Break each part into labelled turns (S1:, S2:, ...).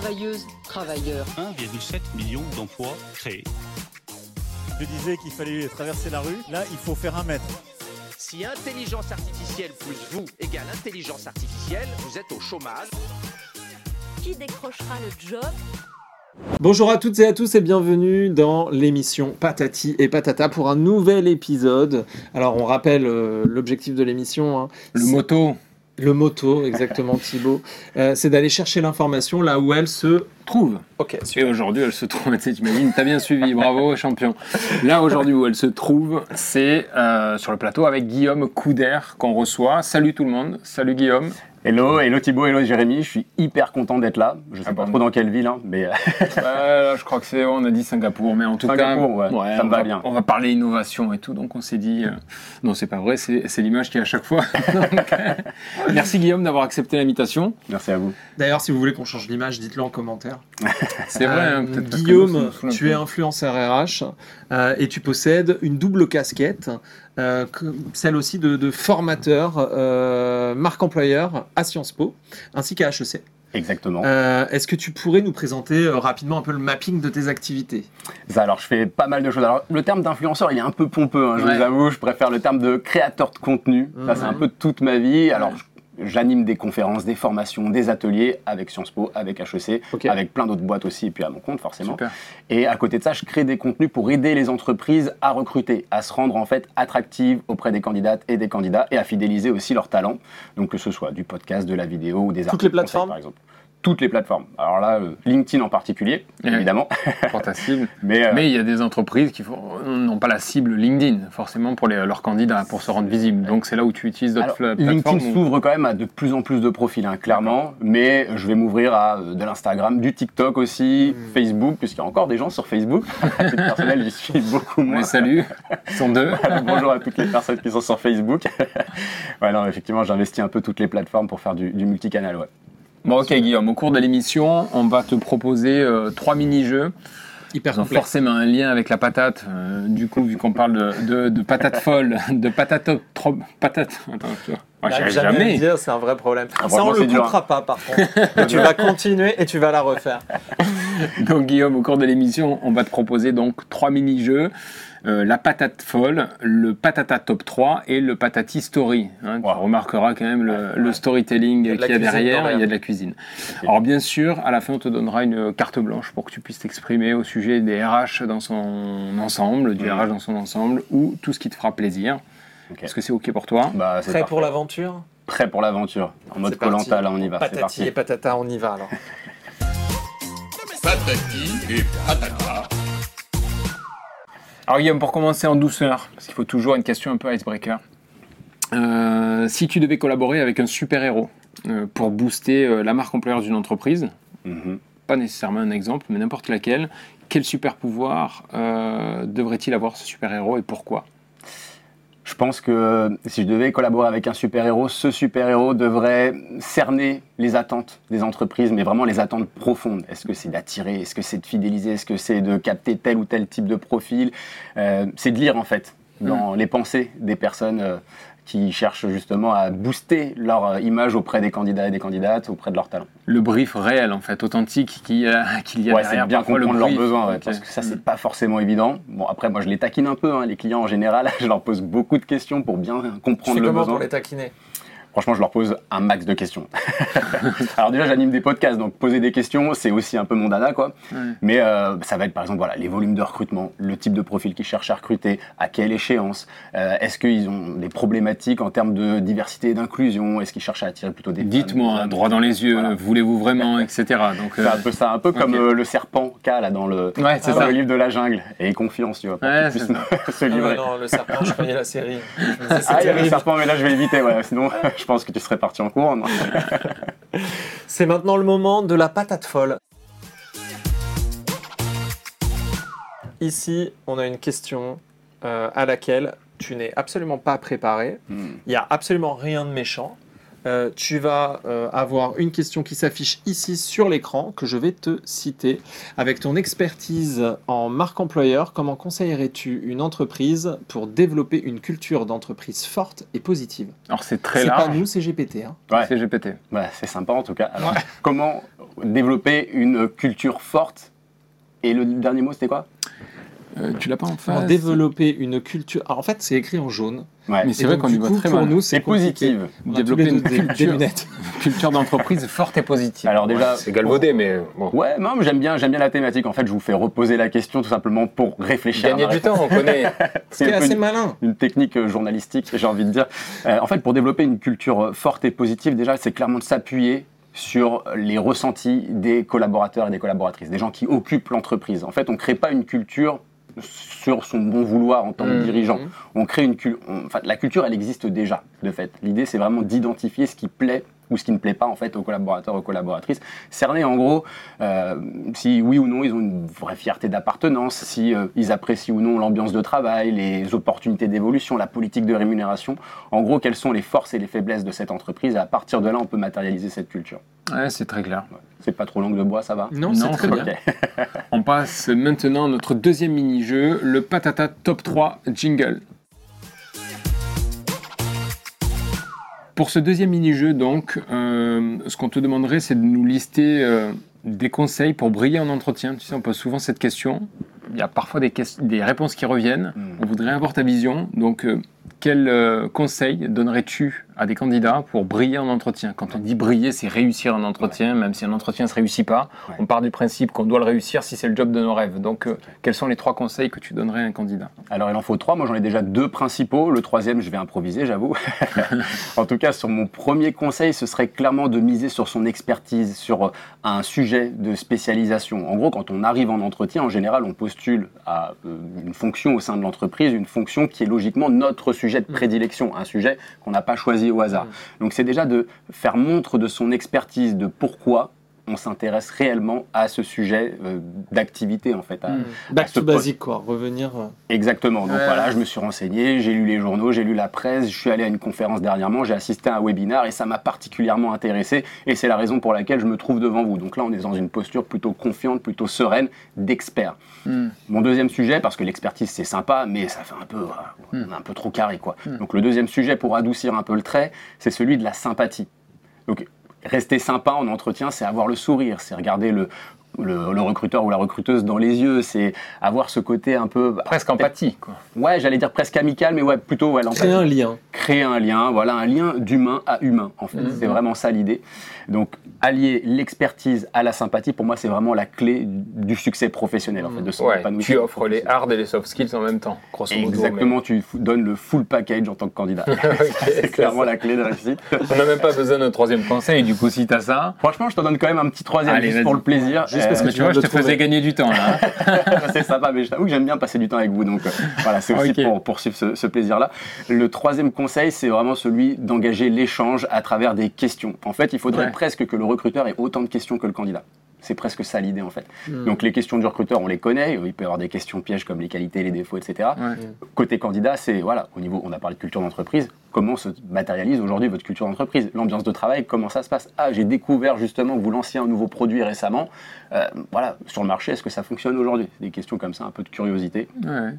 S1: Travailleuses, travailleurs.
S2: 1,7 million d'emplois créés.
S3: Je disais qu'il fallait traverser la rue. Là, il faut faire un mètre.
S4: Si intelligence artificielle plus vous égale intelligence artificielle, vous êtes au chômage.
S5: Qui décrochera le job?
S6: Bonjour à toutes et à tous et bienvenue dans l'émission Patati et Patata pour un nouvel épisode. Alors on rappelle euh, l'objectif de l'émission. hein.
S7: Le moto.
S6: Le moto, exactement Thibaut. Euh, c'est d'aller chercher l'information là où elle se...
S7: Trouve.
S6: Ok,
S7: Et aujourd'hui, elle se trouve, t'imagines, t'as bien suivi, bravo, champion. Là, aujourd'hui, où elle se trouve, c'est euh, sur le plateau avec Guillaume Couder qu'on reçoit. Salut tout le monde, salut Guillaume.
S8: Hello, hello Thibaut, hello Jérémy, je suis hyper content d'être là. Je sais
S7: Ah
S8: pas
S7: bon
S8: trop dans quelle ville, hein, mais euh,
S7: Ouais, là, je crois que c'est, on a dit Singapour, mais en tout
S8: Singapour,
S7: cas,
S8: ouais, ça me va
S7: va
S8: bien.
S7: On va parler innovation et tout, donc on s'est dit, euh, non, c'est pas vrai, c'est, l'image qui est à chaque fois. Donc, euh, merci Guillaume d'avoir accepté l'invitation.
S8: merci à vous.
S6: D'ailleurs, si vous voulez qu'on change l'image, dites-le en commentaire.
S7: C'est vrai,
S6: Euh,
S7: hein, peut-être parce que nous,
S6: Guillaume,
S7: nous
S6: tu es influenceur RH euh, et tu possèdes une double casquette, euh, que- celle aussi de, de formateur euh, marque employeur à Sciences Po ainsi qu'à HEC.
S8: Exactement.
S6: Euh, Est-ce que tu pourrais nous présenter euh, rapidement un peu le mapping de tes activités?
S8: Ça, alors, je fais pas mal de choses. Alors, le terme d'influenceur, il est un peu pompeux, hein, je
S7: Ouais.
S8: vous avoue. Je préfère le terme de créateur de contenu. Ça, c'est un peu toute ma vie. Alors, je- J'anime des conférences, des formations, des ateliers avec Sciences Po, avec HEC, avec plein d'autres boîtes aussi, et puis à mon compte forcément.
S7: Super.
S8: Et à côté de ça, je crée des contenus pour aider les entreprises à recruter, à se rendre en fait attractives auprès des candidates et des candidats et à fidéliser aussi leurs talents. Donc que ce soit du podcast, de la vidéo ou des
S6: Toutes
S8: articles
S6: les
S8: conseils,
S6: plateformes
S8: par exemple. Toutes les plateformes. Alors là, euh, LinkedIn en particulier, évidemment.
S7: Pour ta cible.
S8: Mais, euh,
S7: Mais il y a des entreprises qui n'ont pas la cible LinkedIn, forcément, pour les- leurs candidats, pour se rendre visible. Donc c'est là où tu utilises d'autres
S8: LinkedIn
S7: plateformes. où-
S8: s'ouvre quand même à de plus en plus de profils, hein, clairement. Mais je vais m'ouvrir à euh, de l'Instagram, du TikTok aussi,
S7: Hmm.
S8: Facebook, puisqu'il y a encore des gens sur Facebook. À personnel, j'y suis beaucoup moins.
S7: les salue. Ils sont deux.
S8: Voilà, bonjour à toutes les personnes qui sont sur Facebook. ouais, non, effectivement, j'investis un peu toutes les plateformes pour faire du, du multicanal. Ouais.
S7: Bon, ok, Guillaume, au cours de l'émission, on va te proposer euh, trois mini-jeux.
S6: Hyper
S7: Ils ont
S6: complexe.
S7: forcément un lien avec la patate. Euh, du coup, vu qu'on parle de, de, de patate folle, de patate trop. Patate. Attends, tu vois. Moi, j'y
S6: J'arrive
S7: arrive
S6: jamais à le
S7: jamais.
S6: dire, c'est un vrai problème. ça,
S8: franchement,
S6: on le
S8: dur,
S6: coupera pas, par contre. tu vas continuer et tu vas la refaire.
S7: Donc, Guillaume, au cours de l'émission, on va te proposer donc trois mini-jeux. Euh, la patate folle, le patata top 3 et le patati story. hein.
S8: Wow.
S7: Tu remarqueras quand même le, le storytelling
S6: Il y a de la
S7: qu'il y a derrière, il y a de la cuisine. Alors bien sûr, à la fin, on te donnera une carte blanche pour que tu puisses t'exprimer au sujet des RH dans son ensemble, du
S8: Mhm.
S7: RH dans son ensemble, ou tout ce qui te fera plaisir.
S8: Ok.
S7: Est-ce que c'est OK pour toi?
S8: Bah,
S6: Prêt
S8: parfait.
S6: pour l'aventure?
S8: Prêt pour l'aventure. En mode. Colanta, là, on y va.
S6: Patati
S8: parti.
S6: et patata, on y va alors.
S2: Patati et patata.
S7: Alors Guillaume, pour commencer en douceur, parce qu'il faut toujours une question un peu icebreaker. Euh, si tu devais collaborer avec un super-héros euh, pour booster euh, la marque employeur d'une entreprise,
S8: Mhm.
S7: pas nécessairement un exemple, mais n'importe laquelle, quel super pouvoir devrait-il avoir ce super-héros et pourquoi?
S8: Je pense que si je devais collaborer avec un super-héros, ce super-héros devrait cerner les attentes des entreprises, mais vraiment les attentes profondes. Est-ce que c'est d'attirer? Est-ce que c'est de fidéliser? Est-ce que c'est de capter tel ou tel type de profil? Euh, C'est de lire en fait dans les pensées des personnes euh, qui cherchent justement à booster leur euh, image auprès des candidats et des candidates, auprès de leurs talents.
S7: Le brief réel, en fait, authentique qui, euh, qu'il y a
S8: Ouais, c'est
S7: derrière.
S8: de bien
S7: le
S8: comprendre leurs besoins, ouais,
S7: Ok.
S8: parce que ça,
S7: Mm.
S8: c'est pas forcément évident. Bon, après, moi, je les taquine un peu, hein, les clients en général. Je leur pose beaucoup de questions pour bien
S6: Tu
S8: comprendre
S6: fais
S8: le
S6: comment
S8: besoin.
S6: pour les taquiner?
S8: Franchement, je leur pose un max de questions. Alors déjà, j'anime des podcasts, donc poser des questions, c'est aussi un peu mon dada, quoi.
S7: Ouais.
S8: Mais euh, ça va être, par exemple, voilà, les volumes de recrutement, le type de profil qu'ils cherchent à recruter, à quelle échéance, euh, est-ce qu'ils ont des problématiques en termes de diversité et d'inclusion, est-ce qu'ils cherchent à attirer plutôt des
S7: Dites-moi, hein, droit dans les yeux,
S8: Voilà.
S7: voulez-vous vraiment, etc. Donc,
S8: C'est un peu ça, un peu comme euh, le serpent qu'a là dans le,
S7: Ouais, c'est
S8: dans
S7: ça.
S8: le livre de la jungle. Et confiance, tu vois, pour
S7: Ouais,
S8: se
S6: Ah
S8: livrer.
S6: Non, le serpent, je connais la série. Je me disais, c'est
S8: Ah, il y a le serpent, mais là, je vais éviter, ouais, sinon, je pense que tu serais parti en cours. non
S6: C'est maintenant le moment de la patate folle. Ici, on a une question euh, à laquelle tu n'es absolument pas préparé.
S8: Hmm.
S6: Il n'y a absolument rien de méchant. Euh, tu vas euh, avoir une question qui s'affiche ici sur l'écran que je vais te citer. Avec ton expertise en marque employeur, comment conseillerais-tu une entreprise pour développer une culture d'entreprise forte et positive?
S7: Alors c'est très
S6: C'est pas nous, c'est GPT. hein.
S8: Ouais.
S7: C'est GPT.
S8: C'est sympa en tout cas. Alors, comment développer une culture forte? Et le dernier mot, c'était quoi?
S7: Euh, tu l'as pas en face
S6: développer une culture. Alors, en fait, c'est écrit en jaune.
S8: Ouais.
S7: Mais c'est vrai qu'on y
S6: du
S7: voit
S6: coup,
S7: très
S6: pour
S7: mal.
S6: nous,
S8: C'est
S6: a
S7: Développer une culture. Culture d'entreprise forte et positive.
S8: Alors déjà,
S7: c'est galvaudé, mais bon.
S8: Ouais, non, mais j'aime bien, j'aime bien la thématique. En fait, je vous fais reposer la question tout simplement pour réfléchir. à
S7: Gagner
S8: ma
S7: du temps, on connaît.
S8: C'est
S6: assez
S8: une-
S6: malin.
S8: une technique euh, journalistique, j'ai envie de dire. Euh, en fait, pour développer une culture forte et positive, déjà, c'est clairement de s'appuyer sur les ressentis des collaborateurs et des collaboratrices, des gens qui occupent l'entreprise. En fait, on ne crée pas une culture sur son bon vouloir en tant que
S7: Mhm.
S8: dirigeant. On crée une culture. Enfin, la culture, elle existe déjà, de fait. L'idée, c'est vraiment d'identifier ce qui plaît ou ce qui ne plaît pas en fait aux collaborateurs, aux collaboratrices. Cerner en gros euh, si oui ou non ils ont une vraie fierté d'appartenance, si euh, ils apprécient ou non l'ambiance de travail, les opportunités d'évolution, la politique de rémunération. En gros, quelles sont les forces et les faiblesses de cette entreprise et à partir de là, on peut matérialiser cette culture.
S7: Ouais, c'est très clair.
S8: C'est pas trop langue de bois, ça va?
S6: Non,
S7: Non,
S6: c'est très bien.
S8: Ok.
S7: On passe maintenant à notre deuxième mini-jeu, le Patata Top 3 Jingle. Pour ce deuxième mini-jeu, donc, euh, ce qu'on te demanderait, c'est de nous lister euh, des conseils pour briller en entretien. Tu sais, on pose souvent cette question. Il y a parfois des, réponses qui reviennent.
S8: Hmm.
S7: On voudrait avoir ta vision. Donc, euh, quel euh, conseil donnerais-tu à des candidats pour briller en entretien? Quand on dit briller, c'est réussir un entretien, même si un entretien ne se réussit pas.
S8: Ouais.
S7: On part du principe qu'on doit le réussir si c'est le job de nos rêves. Donc, euh, quels sont les trois conseils que tu donnerais à un candidat?
S8: Alors il en faut trois, moi j'en ai déjà deux principaux, le troisième je vais improviser j'avoue. en tout cas sur mon premier conseil ce serait clairement de miser sur son expertise, sur un sujet de spécialisation. En gros quand on arrive en entretien en général on postule à euh, une fonction au sein de l'entreprise, une fonction qui est logiquement notre sujet de prédilection, un sujet qu'on n'a pas choisi au hasard. Donc c'est déjà de faire montre de son expertise, de pourquoi on s'intéresse réellement à ce sujet euh, d'activité en fait, à,
S6: Back
S8: à ce
S6: to
S8: poste.
S6: basic, quoi. Revenir. euh,
S8: Exactement. Donc
S6: Ouais.
S8: voilà, je me suis renseigné, j'ai lu les journaux, j'ai lu la presse, je suis allé à une conférence dernièrement, j'ai assisté à un webinaire et ça m'a particulièrement intéressé et c'est la raison pour laquelle je me trouve devant vous. Donc là, on est dans une posture plutôt confiante, plutôt sereine d'expert. Mon deuxième sujet, parce que l'expertise c'est sympa, mais ça fait un peu, euh, on est un peu trop carré quoi. Donc le deuxième sujet pour adoucir un peu le trait, c'est celui de la sympathie. Donc rester sympa en entretien, c'est avoir le sourire, c'est regarder le, le, le recruteur ou la recruteuse dans les yeux, c'est avoir ce côté un peu
S7: Presque empathie, quoi.
S8: Ouais, j'allais dire presque amical, mais ouais, plutôt ouais.
S6: Créer un lien.
S8: Créer un lien, voilà, un lien d'humain à humain, en fait. C'est vraiment ça l'idée. Donc, allier l'expertise à la sympathie, pour moi, c'est vraiment la clé du succet professionnel, en fait, de son
S7: Ouais,
S8: épanouissement
S7: tu offres les hard et les soft skills en même temps, grosso modo.
S8: Exactement, tu donnes le full package en tant que candidat. c'est clairement la clé de la réussite.
S7: On n'a même pas besoin d'un troisième conseil, du coup, si t'as ça.
S8: Franchement, je te donne quand même un petit troisième
S7: Allez,
S8: juste pour le plaisir.
S6: Juste parce
S8: Euh,
S6: que
S7: Mais tu vois, je te faisais gagner du temps, là.
S8: c'est sympa, mais je t'avoue que j'aime bien passer du temps avec vous. Donc euh, voilà, c'est aussi pour poursuivre ce, ce plaisir-là. Le troisième conseil, c'est vraiment celui d'engager l'échange à travers des questions. En fait, il faudrait
S7: Ouais.
S8: presque que le recruteur ait autant de questions que le candidat. C'est presque ça l'idée en fait.
S6: Hmm.
S8: Donc les questions du recruteur, on les connaît. Il peut y avoir des questions pièges comme les qualités, les défauts, etc. Côté candidat, c'est voilà, au niveau, on a parlé de culture d'entreprise. Comment se matérialise aujourd'hui votre culture d'entreprise? L'ambiance de travail, comment ça se passe? Ah, j'ai découvert justement que vous lanciez un nouveau produit récemment. Euh, voilà, sur le marché, est-ce que ça fonctionne aujourd'hui? Des questions comme ça, un peu de curiosité.
S7: Ouais.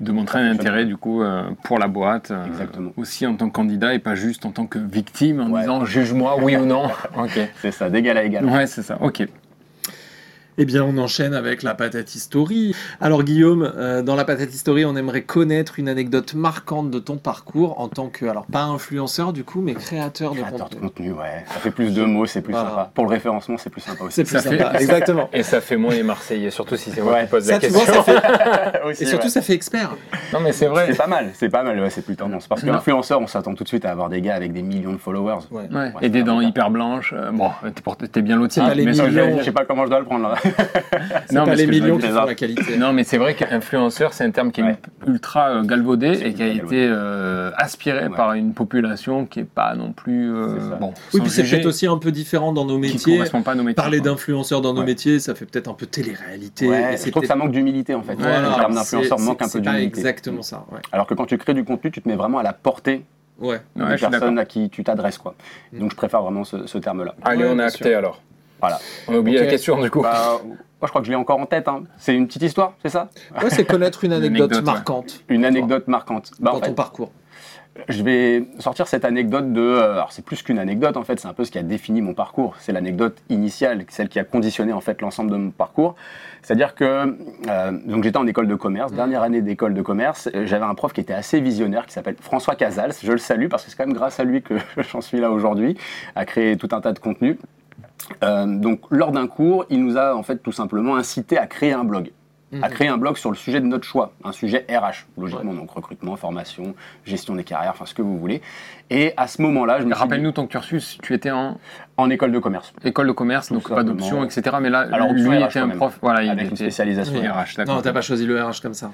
S7: De montrer un intérêt, du coup, euh, pour la boîte. euh,
S8: Exactement.
S7: aussi en tant que candidat et pas juste en tant que victime en
S8: Ouais.
S7: disant juge-moi, oui ou non. ok.
S8: C'est ça, d'égal à égal.
S7: Ouais, c'est ça. Ok.
S6: Eh bien, on enchaîne avec la patate history. Alors, Guillaume, euh, dans la patate history, on aimerait connaître une anecdote marquante de ton parcours en tant que, alors pas influenceur du coup, mais créateur de
S8: Créateur de
S6: contenu.
S8: contenu, ouais. Ça fait plus de mots, c'est plus
S6: Voilà.
S8: sympa. Pour le référencement, c'est plus sympa aussi.
S6: C'est plus
S7: Ça fait-
S6: sympa, exactement.
S7: Et ça fait moins les Marseillais, surtout si c'est moi
S8: Ouais.
S7: qui pose
S6: Ça,
S7: la question.
S6: vois, ça fait...
S8: Aussi,
S6: Et surtout,
S8: ouais.
S6: ça fait expert.
S7: Non, mais c'est vrai.
S8: C'est pas mal, c'est pas mal, ouais, c'est plus tendance. Parce l'influenceur, on s'attend tout de suite à avoir des gars avec des millions de followers.
S6: Ouais.
S7: Ouais.
S8: Ouais,
S7: Et des dents hyper blanches. euh, bon, t'es bien loti.
S6: les
S7: mais je
S8: sais pas comment je dois le prendre là.
S7: Non,
S6: pas
S7: mais
S6: les
S7: ce que je veux
S6: millions qui
S8: dire,
S6: font
S8: ça.
S6: la qualité.
S7: Non, mais c'est vrai qu'influenceur, c'est un terme qui est
S8: Ouais.
S7: ultra euh, galvaudé et qui a été euh, aspiré
S8: Ouais.
S7: par une population qui est pas non plus. euh, bon,
S6: Oui, puis c'est peut-être aussi un peu différent dans nos
S7: qui
S6: métiers.
S7: correspond pas à nos métiers.
S6: Parler d'influenceurs dans nos
S8: Ouais.
S6: métiers, ça fait peut-être un peu télé-réalité.
S8: Ouais, je
S6: c'est
S8: trouve que ça manque d'humilité en fait.
S6: Voilà,
S8: le terme d'influenceur manque un peu
S6: C'est pas
S8: d'humilité.
S6: exactement ça. Ouais.
S8: Alors que quand tu crées du contenu, tu te mets vraiment à la portée
S6: ouais.
S7: Ouais,
S8: des
S7: d'accord.
S8: personnes à qui tu t'adresses. quoi.
S6: Mm.
S8: Donc je préfère vraiment ce, ce terme-là.
S7: Allez,
S6: Ouais,
S7: on a acté
S6: sûr.
S7: alors.
S8: Voilà.
S7: On a oublié la question du coup.
S8: Bah, moi je crois que je l'ai encore en tête. hein. C'est une petite histoire, c'est ça?
S6: Ouais, c'est connaître une
S7: Une
S6: anecdote, marquante
S8: Une anecdote marquante. Bah,
S6: dans
S8: en
S6: ton parcours.
S8: je vais sortir cette anecdote de. euh, Alors, c'est plus qu'une anecdote, en fait, c'est un peu ce qui a défini mon parcours. C'est l'anecdote initiale, celle qui a conditionné, en fait, l'ensemble de mon parcours. C'est-à-dire que. euh, donc, j'étais en école de commerce, dernière année d'école de commerce. J'avais un prof qui était assez visionnaire, qui s'appelle François Casals. Je le salue parce que c'est quand même grâce à lui que j'en suis là aujourd'hui, à créer tout un tas de contenus. Euh, donc, lors d'un cours, il nous a, en fait, tout simplement incité à créer un blog à créer un blog sur le sujet de notre choix, un sujet RH, logiquement, donc recrutement, formation, gestion des carrières, enfin ce que vous voulez. Et à ce moment-là, je me suis dit,
S7: Rappelle-nous ton cursus, tu étais en
S8: en école de commerce,
S7: école de commerce,
S8: Tout
S7: donc pas d'option, etc. Mais là,
S8: Alors,
S7: lui
S8: RH
S7: était un
S8: même,
S7: prof. Voilà, il
S8: avec une
S7: était
S8: spécialisation.
S7: RH.
S6: Non, t'as pas choisi le RH comme ça.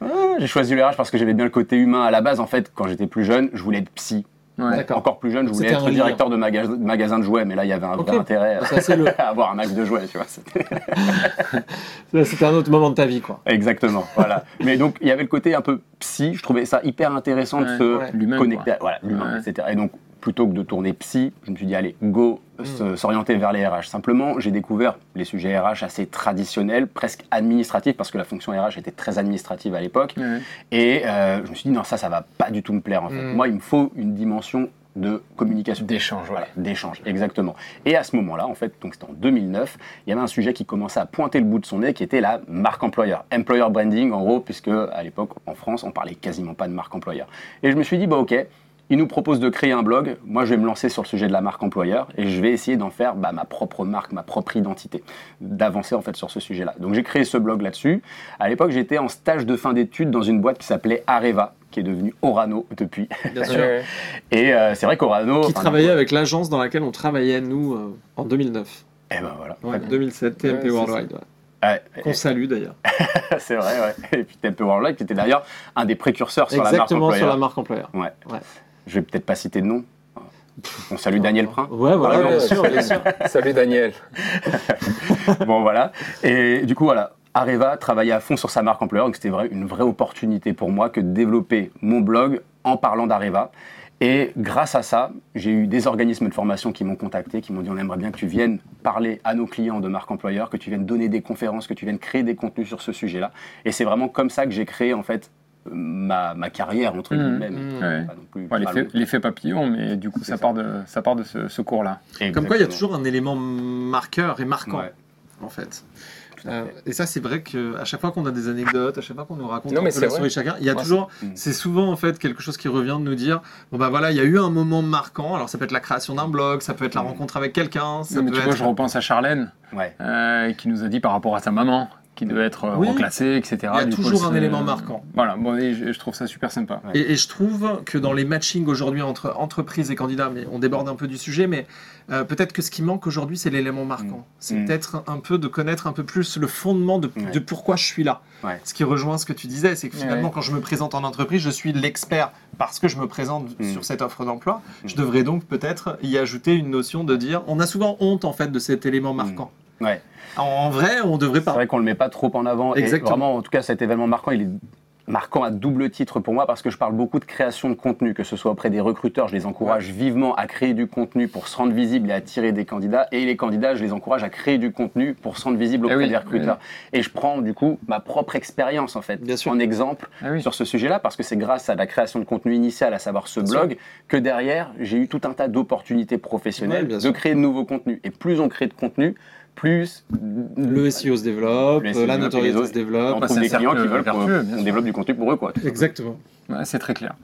S8: Ah, J'ai choisi le RH parce que j'avais bien le côté humain à la base. En fait, quand j'étais plus jeune, je voulais être psy.
S7: Ouais.
S8: Encore plus jeune, je voulais être directeur de maga- magasin de jouets, mais là, il y avait un
S6: Ok.
S8: vrai intérêt
S6: Ça, c'est le-
S8: à avoir un max de jouets, tu vois. c'était-
S6: un autre moment de ta vie, quoi.
S8: Exactement, voilà. Mais donc, il y avait le côté un peu psy. Je trouvais ça hyper intéressant de se
S7: ouais.
S8: Connecter, à, voilà, l'humain,
S7: Ouais.
S8: etc. Et donc, plutôt que de tourner psy, je me suis dit, allez, go,
S7: Mm.
S8: se- s'orienter vers les RH. Simplement, j'ai découvert les sujets RH assez traditionnels, presque administratifs, parce que la fonction RH était très administrative à l'époque. Et euh, je me suis dit, non, ça, ça va pas du tout me plaire, en fait.
S6: Mm.
S8: Moi, il me faut une dimension de communication.
S7: D'échange,
S8: Voilà, d'échange, exactement. Et à ce moment-là, en fait, donc c'était en 2009, il y avait un sujet qui commençait à pointer le bout de son nez, qui était la marque employeur, employer branding, en gros, puisque à l'époque, en France, on parlait quasiment pas de marque employeur. Et je me suis dit, bah ok, il nous propose de créer un blog, moi je vais me lancer sur le sujet de la marque employeur, et je vais essayer d'en faire bah, ma propre marque, ma propre identité, d'avancer en fait sur ce sujet-là. Donc j'ai créé ce blog là-dessus. À l'époque, j'étais en stage de fin d'études dans une boîte qui s'appelait Areva, qui est devenue Orano depuis.
S6: Bien sûr.
S8: Et euh, c'est vrai qu'Orano...
S6: Qui
S8: enfin,
S6: travaillait avec l'agence dans laquelle on travaillait, nous, euh, en 2009.
S8: Eh ben voilà.
S6: Ouais, 2007, TMP
S7: Ouais,
S6: Worldwide. ouais. Qu'on salue d'ailleurs.
S8: c'est vrai, ouais. Et puis TMP Worldwide, qui était d'ailleurs un des précurseurs sur
S6: Exactement
S8: la
S6: sur la
S8: marque
S6: marque employeur.
S8: employeur. Ouais. Je vais peut-être pas citer de nom. On salue Daniel Prin.
S6: Ouais, voilà, bien sûr, bien sûr.
S7: Salut Daniel.
S8: bon, voilà. Et du coup, voilà. Areva travaillait à fond sur sa marque employeur, donc c'était vrai, une vraie opportunité pour moi que de développer mon blog en parlant d'Areva. Et grâce à ça, j'ai eu des organismes de formation qui m'ont contacté, qui m'ont dit on aimerait bien que tu viennes parler à nos clients de marque employeur, que tu viennes donner des conférences, que tu viennes créer des contenus sur ce sujet-là. Et c'est vraiment comme ça que j'ai créé en fait ma, ma carrière entre
S7: Mmh,
S8: guillemets.
S6: mmh.
S7: Ouais. l'effet, papillon, mais du coup, ça
S8: ça.
S7: part de, ça part de ce, ce cours-là.
S6: Comme quoi, il y a toujours un élément marqueur et marquant,
S8: Ouais.
S6: en fait. Euh,
S8: fait.
S6: et ça, c'est vrai qu'à chaque fois qu'on a des anecdotes, à chaque fois qu'on nous raconte
S7: Non,
S6: un
S7: mais
S6: la chacun, il y a
S7: Ouais,
S6: toujours,
S8: Mm.
S6: c'est souvent en fait quelque chose qui revient de nous dire, bon bah voilà, il y a eu un moment marquant. Alors ça peut être la création d'un blog, ça peut être la
S8: Mm.
S6: rencontre avec quelqu'un, ça
S7: Non, mais
S6: peut
S7: tu vois,
S6: être.
S7: je repense à Charlène,
S8: Ouais.
S7: euh, qui nous a dit par rapport à sa maman, qui devait être euh,
S6: Oui.
S7: reclassée, etc.
S6: Il y a
S7: Du coup,
S6: toujours un élément marquant.
S7: Voilà, bon, et je, je trouve ça super sympa.
S8: Ouais.
S6: Et, et je trouve que dans les matchings aujourd'hui entre entreprises et candidats, mais on déborde un peu du sujet, mais euh, peut-être que ce qui manque aujourd'hui, c'est l'élément marquant. C'est
S8: Mm.
S6: peut-être un peu de connaître un peu plus le fondement de,
S8: Ouais.
S6: de pourquoi je suis là.
S8: Ouais.
S6: Ce qui rejoint ce que tu disais, c'est que finalement, quand je me présente en entreprise, je suis l'expert parce que je me présente
S8: Mm.
S6: sur cette offre d'emploi.
S8: Mm.
S6: Je devrais donc peut-être y ajouter une notion de dire, on a souvent honte en fait de cet élément marquant.
S8: Ouais.
S6: En vrai, on devrait
S8: C'est
S6: pas.
S8: vrai qu'on le met pas trop en avant.
S6: Exactement.
S8: Et vraiment, en tout cas, cet événement marquant, il est marquant à double titre pour moi parce que je parle beaucoup de création de contenu, que ce soit auprès des recruteurs, je les encourage vivement à créer du contenu pour se rendre visible et attirer des candidats. Et les candidats, je les encourage à créer du contenu pour se rendre visible
S7: Eh
S8: auprès
S7: oui,
S8: des recruteurs. Et je prends du coup ma propre expérience en fait,
S6: Bien sûr.
S8: en exemple
S7: Ah oui.
S8: sur ce sujet-là parce que c'est grâce à la création de contenu initial, à savoir ce
S6: Bien
S8: blog, que derrière j'ai eu tout un tas d'opportunités professionnelles
S6: Ouais,
S8: de créer de nouveaux contenus. Et plus on crée de contenu, plus
S6: Le SEO se développe,
S8: SEO
S6: la notoriété se développe.
S8: on
S7: Bah,
S8: trouve
S7: c'est
S8: des clients qui veulent qu'on développe du contenu pour eux. Quoi.
S6: Exactement.
S7: Ouais, c'est très clair.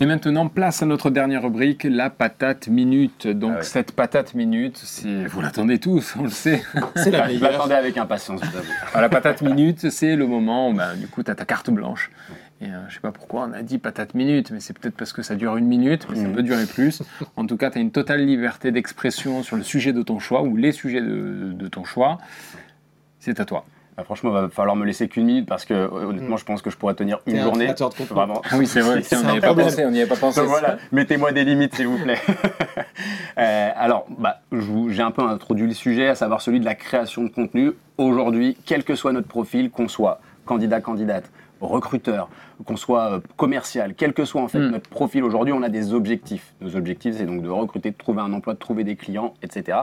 S7: Et maintenant, place à notre dernière rubrique, la patate minute. Donc,
S8: Ah ouais.
S7: cette patate minute, c'est, vous l'attendez tous, on le sait.
S6: C'est la
S8: Je
S6: meilleure.
S8: l'attendais avec impatience, je vous avoue.
S7: Alors, la patate minute, c'est le moment où, bah, du coup, tu as ta carte blanche. Et euh, je sais pas pourquoi on a dit patate minute, mais c'est peut-être parce que ça dure une minute, mais ça
S8: Mhm.
S7: peut durer plus. En tout cas, tu as une totale liberté d'expression sur le sujet de ton choix ou les sujets de, de ton choix. C'est à toi.
S8: Bah, franchement, il va falloir me laisser qu'une minute parce que euh, honnêtement, je pense que je pourrais tenir une
S6: un
S8: journée.
S6: de.
S8: Vraiment.
S7: Ah oui, c'est vrai.
S6: C'est
S7: on n'y avait pas pensé. On n'y avait pas pensé.
S8: Donc voilà, mettez-moi des limites s'il vous plaît. Euh, alors, bah, j'ai un peu introduit le sujet, à savoir celui de la création de contenu. Aujourd'hui, quel que soit notre profil, qu'on soit candidat, candidate, recruteur, qu'on soit euh, commercial, quel que soit en fait
S7: Mm.
S8: notre profil aujourd'hui, on a des objectifs. Nos objectifs, c'est donc de recruter, de trouver un emploi, de trouver des clients, etc.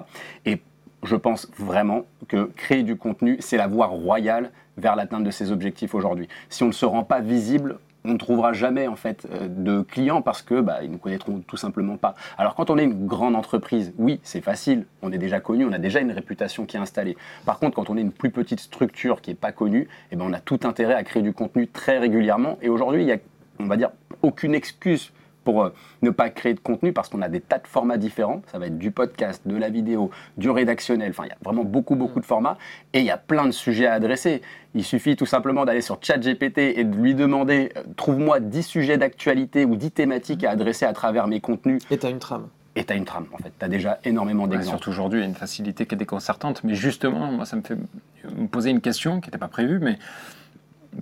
S8: Et je pense vraiment que créer du contenu, c'est la voie royale vers l'atteinte de ces objectifs aujourd'hui. Si on ne se rend pas visible, on ne trouvera jamais en fait euh, de clients parce que bah, ils nous connaîtront tout simplement pas. Alors quand on est une grande entreprise, oui, c'est facile, on est déjà connu, on a déjà une réputation qui est installée. Par contre, quand on est une plus petite structure qui est pas connue, eh ben, on a tout intérêt à créer du contenu très régulièrement. Et aujourd'hui, il y a, on va dire, aucune excuse pour euh, ne pas créer de contenu parce qu'on a des tas de formats différents. Ça va être du podcast, de la vidéo, du rédactionnel. Enfin, il y a vraiment beaucoup, beaucoup de formats et il y a plein de sujets à adresser. Il suffit tout simplement d'aller sur ChatGPT et de lui demander euh, trouve-moi 10 sujets d'actualité ou 10 thématiques à adresser à travers mes contenus.
S6: Et tu as une trame.
S8: Et tu as une trame, en fait. Tu as déjà énormément
S7: Ouais,
S8: d'exemples.
S7: surtout aujourd'hui, il y a une facilité qui est déconcertante. Mais justement, moi, ça me fait me poser une question qui n'était pas prévue, mais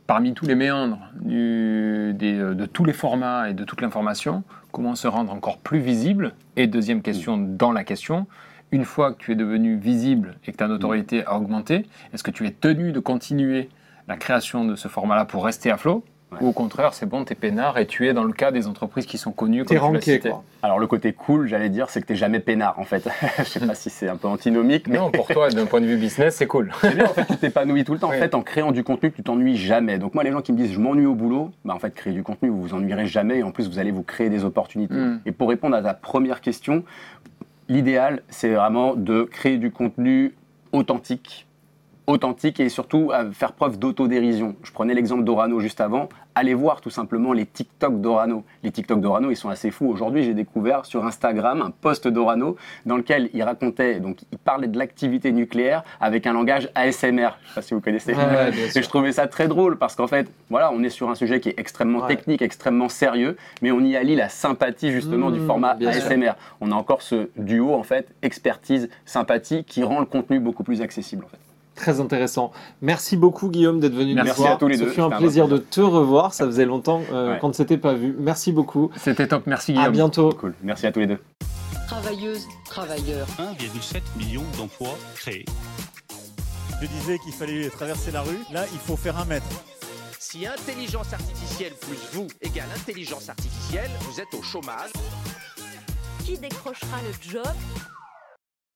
S7: parmi tous les méandres du- des- euh, de tous les formats et de toute l'information, comment se rendre encore plus visible Et deuxième question dans la question, une fois que tu es devenu visible et que ta notoriété a augmenté, est-ce que tu es tenu de continuer la création de ce format-là pour rester à flot
S8: Ouais.
S7: Ou au contraire, c'est bon, t'es peinard et tu es dans le cas des entreprises qui sont connues
S6: T'es ranké, quoi.
S8: Alors le côté cool, j'allais dire, c'est que t'es jamais peinard, en fait. Je sais pas si c'est un peu antinomique, mais
S7: Non, pour toi, d'un point de vue business, c'est cool.
S8: C'est bien, en fait, tu t'épanouis tout le temps.
S7: Oui.
S8: En fait, en créant du contenu, tu t'ennuies jamais. Donc moi, les gens qui me disent je m'ennuie au boulot, bah en fait, créer du contenu, vous vous ennuierez jamais. Et en plus, vous allez vous créer des opportunités.
S7: Mm.
S8: Et pour répondre à ta première question, l'idéal, c'est vraiment de créer du contenu authentique, authentique et surtout à faire preuve d'autodérision. Je prenais l'exemple d'Orano juste avant. Allez voir tout simplement les TikTok d'Orano. Les TikTok d'Orano, ils sont assez fous. Aujourd'hui, j'ai découvert sur Instagram un post d'Orano dans lequel il racontait, donc il parlait de l'activité nucléaire avec un langage ASMR. Je sais pas si vous connaissez.
S6: Ouais,
S8: Et je trouvais ça très drôle parce qu'en fait, voilà, on est sur un sujet qui est extrêmement
S6: Ouais.
S8: technique, extrêmement sérieux, mais on y allie la sympathie justement du
S6: Mmh,
S8: format
S6: sûr.
S8: ASMR. On a encore ce duo en fait, expertise, sympathie, qui rend le contenu beaucoup plus accessible en fait.
S6: Très intéressant. Merci beaucoup Guillaume d'être venu
S8: Merci
S6: nous voir.
S8: à tous les
S6: Ce
S8: deux,
S6: fut un
S8: c'était un
S6: plaisir de te revoir. Ça faisait longtemps euh,
S8: Ouais.
S6: qu'on ne s'était pas vu. Merci beaucoup.
S7: C'était top, merci
S6: À
S7: Guillaume.
S6: bientôt.
S8: Cool. Merci à tous les deux.
S5: Travailleuses, travailleurs.
S2: 1,7 million d'emplois créés.
S3: Je disais qu'il fallait traverser la rue. Là, il faut faire un mètre.
S4: Si intelligence artificielle plus vous égale intelligence artificielle, vous êtes au chômage.
S5: Qui décrochera le job?